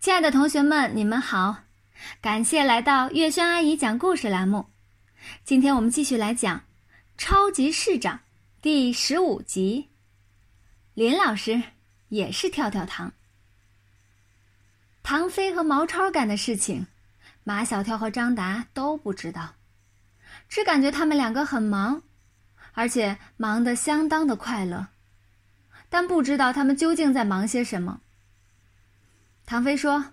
亲爱的同学们，你们好！感谢来到月轩阿姨讲故事栏目。今天我们继续来讲《超级市长》第十五集。林老师也是跳跳糖。唐飞和毛超干的事情，马小跳和张达都不知道，只感觉他们两个很忙，而且忙得相当的快乐，但不知道他们究竟在忙些什么。唐飞说：“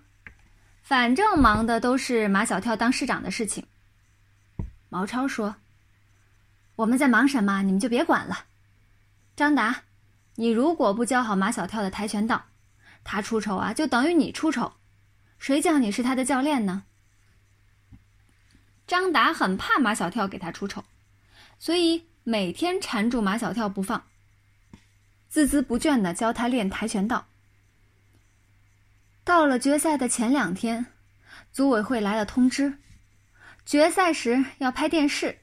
反正忙的都是马小跳当市长的事情。”毛超说：“我们在忙什么，你们就别管了。”张达，你如果不教好马小跳的跆拳道，他出丑啊，就等于你出丑。谁叫你是他的教练呢？张达很怕马小跳给他出丑，所以每天缠住马小跳不放，孜孜不倦的教他练跆拳道。到了决赛的前两天，组委会来了通知，决赛时要拍电视。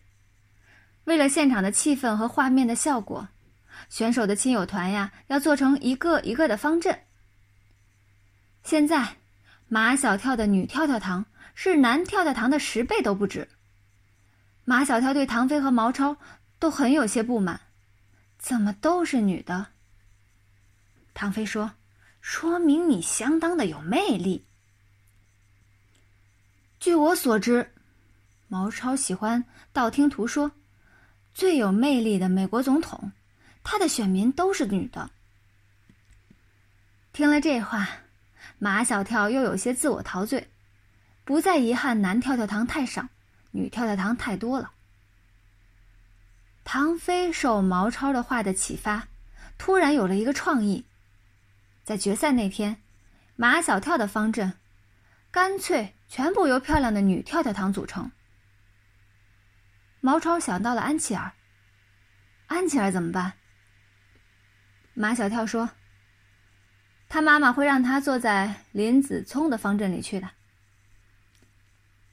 为了现场的气氛和画面的效果，选手的亲友团呀要做成一个一个的方阵。现在，马小跳的女跳跳糖是男跳跳糖的十倍都不止。马小跳对唐飞和毛超都很有些不满，怎么都是女的？唐飞说。说明你相当的有魅力。据我所知，毛超喜欢道听途说，最有魅力的美国总统，他的选民都是女的。听了这话，马小跳又有些自我陶醉，不再遗憾男跳跳糖太少，女跳跳糖太多了。唐飞受毛超的话的启发，突然有了一个创意。在决赛那天，马小跳的方阵，干脆全部由漂亮的女跳跳糖组成。毛超想到了安琪儿。安琪儿怎么办？马小跳说：“他妈妈会让他坐在林子聪的方阵里去的。”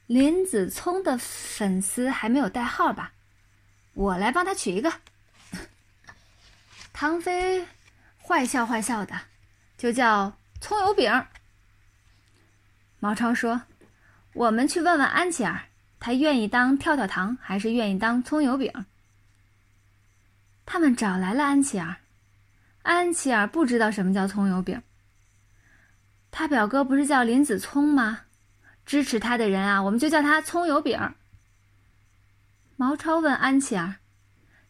林子聪的粉丝还没有代号吧？我来帮他取一个。唐飞坏笑坏笑的。就叫葱油饼。毛超说：“我们去问问安琪儿，她愿意当跳跳糖还是愿意当葱油饼？”他们找来了安琪儿，安琪儿不知道什么叫葱油饼。他表哥不是叫林子聪吗？支持他的人啊，我们就叫他葱油饼。毛超问安琪儿：“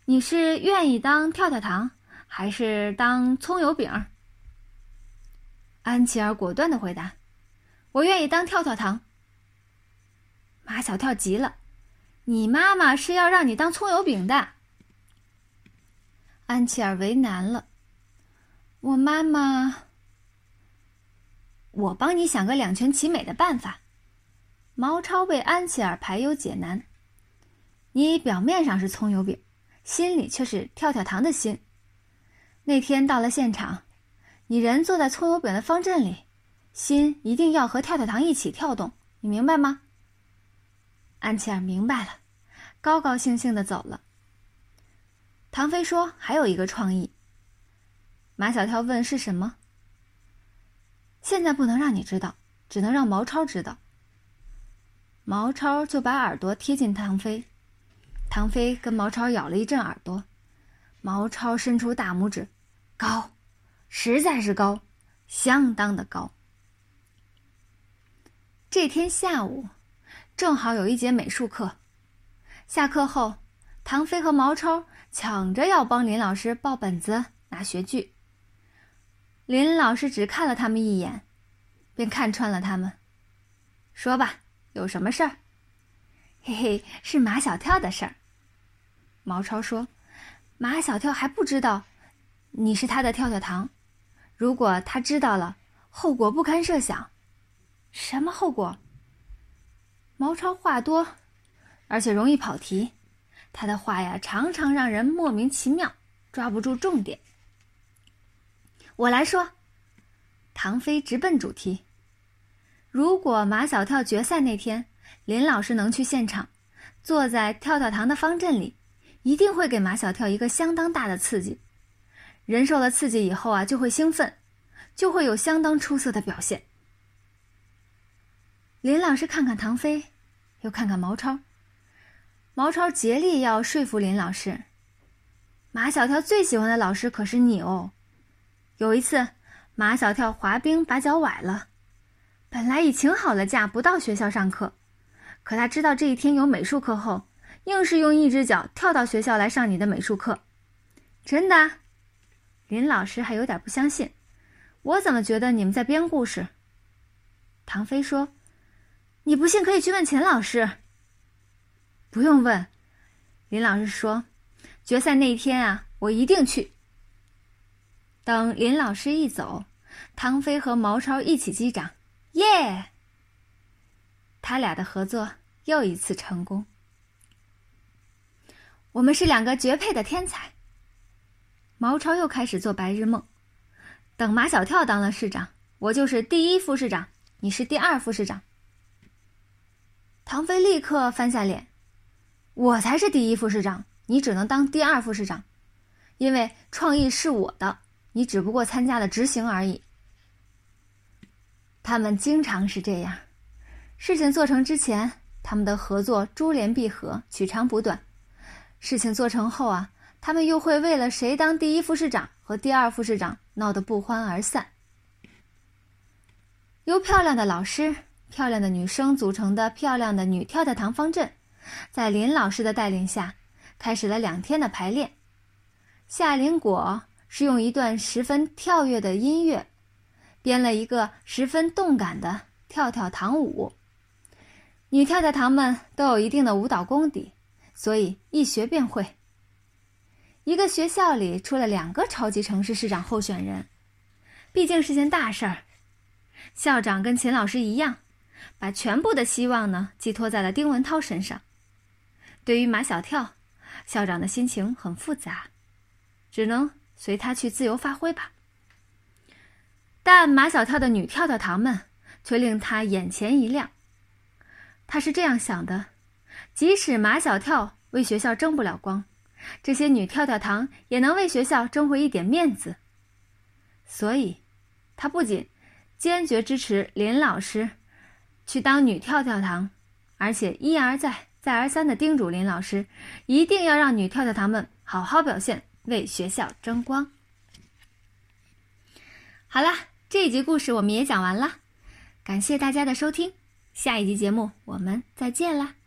你是愿意当跳跳糖还是当葱油饼？”安琪儿果断的回答：“我愿意当跳跳糖。”马小跳急了：“你妈妈是要让你当葱油饼的。”安琪儿为难了：“我妈妈……我帮你想个两全其美的办法。”毛超为安琪儿排忧解难：“你表面上是葱油饼，心里却是跳跳糖的心。那天到了现场。”你人坐在葱油饼的方阵里，心一定要和跳跳糖一起跳动，你明白吗？安琪儿明白了，高高兴兴的走了。唐飞说：“还有一个创意。”马小跳问：“是什么？”现在不能让你知道，只能让毛超知道。毛超就把耳朵贴近唐飞，唐飞跟毛超咬了一阵耳朵，毛超伸出大拇指，高。实在是高，相当的高。这天下午，正好有一节美术课。下课后，唐飞和毛超抢着要帮林老师报本子、拿学具。林老师只看了他们一眼，便看穿了他们。说吧，有什么事儿？嘿嘿，是马小跳的事儿。毛超说：“马小跳还不知道，你是他的跳跳糖。”如果他知道了，后果不堪设想。什么后果？毛超话多，而且容易跑题。他的话呀，常常让人莫名其妙，抓不住重点。我来说，唐飞直奔主题。如果马小跳决赛那天，林老师能去现场，坐在跳跳糖的方阵里，一定会给马小跳一个相当大的刺激。人受了刺激以后啊，就会兴奋，就会有相当出色的表现。林老师看看唐飞，又看看毛超。毛超竭力要说服林老师。马小跳最喜欢的老师可是你哦。有一次，马小跳滑冰把脚崴了，本来已请好了假不到学校上课，可他知道这一天有美术课后，硬是用一只脚跳到学校来上你的美术课。真的？林老师还有点不相信。我怎么觉得你们在编故事？唐飞说：“你不信可以去问钱老师。”不用问，林老师说：“决赛那天啊，我一定去。”等林老师一走，唐飞和毛超一起击掌，耶！他俩的合作又一次成功。我们是两个绝配的天才。毛超又开始做白日梦。等马小跳当了市长，我就是第一副市长，你是第二副市长。唐飞立刻翻下脸，我才是第一副市长，你只能当第二副市长，因为创意是我的，你只不过参加了执行而已。他们经常是这样，事情做成之前，他们的合作珠联璧合，取长补短；事情做成后啊，他们又会为了谁当第一副市长和第二副市长。闹得不欢而散。由漂亮的老师、漂亮的女生组成的漂亮的女跳跳糖方阵，在林老师的带领下，开始了两天的排练。夏林果是用一段十分跳跃的音乐，编了一个十分动感的跳跳糖舞。女跳跳糖们都有一定的舞蹈功底，所以一学便会。一个学校里出了两个超级城市市长候选人，毕竟是件大事儿。校长跟秦老师一样，把全部的希望呢寄托在了丁文涛身上。对于马小跳，校长的心情很复杂，只能随他去自由发挥吧。但马小跳的女跳跳糖们却令他眼前一亮。他是这样想的：即使马小跳为学校争不了光。这些女跳跳糖也能为学校争回一点面子，所以，他不仅坚决支持林老师去当女跳跳糖，而且一而再、再而三的叮嘱林老师，一定要让女跳跳糖们好好表现，为学校争光。好了，这一集故事我们也讲完了，感谢大家的收听，下一集节目我们再见啦。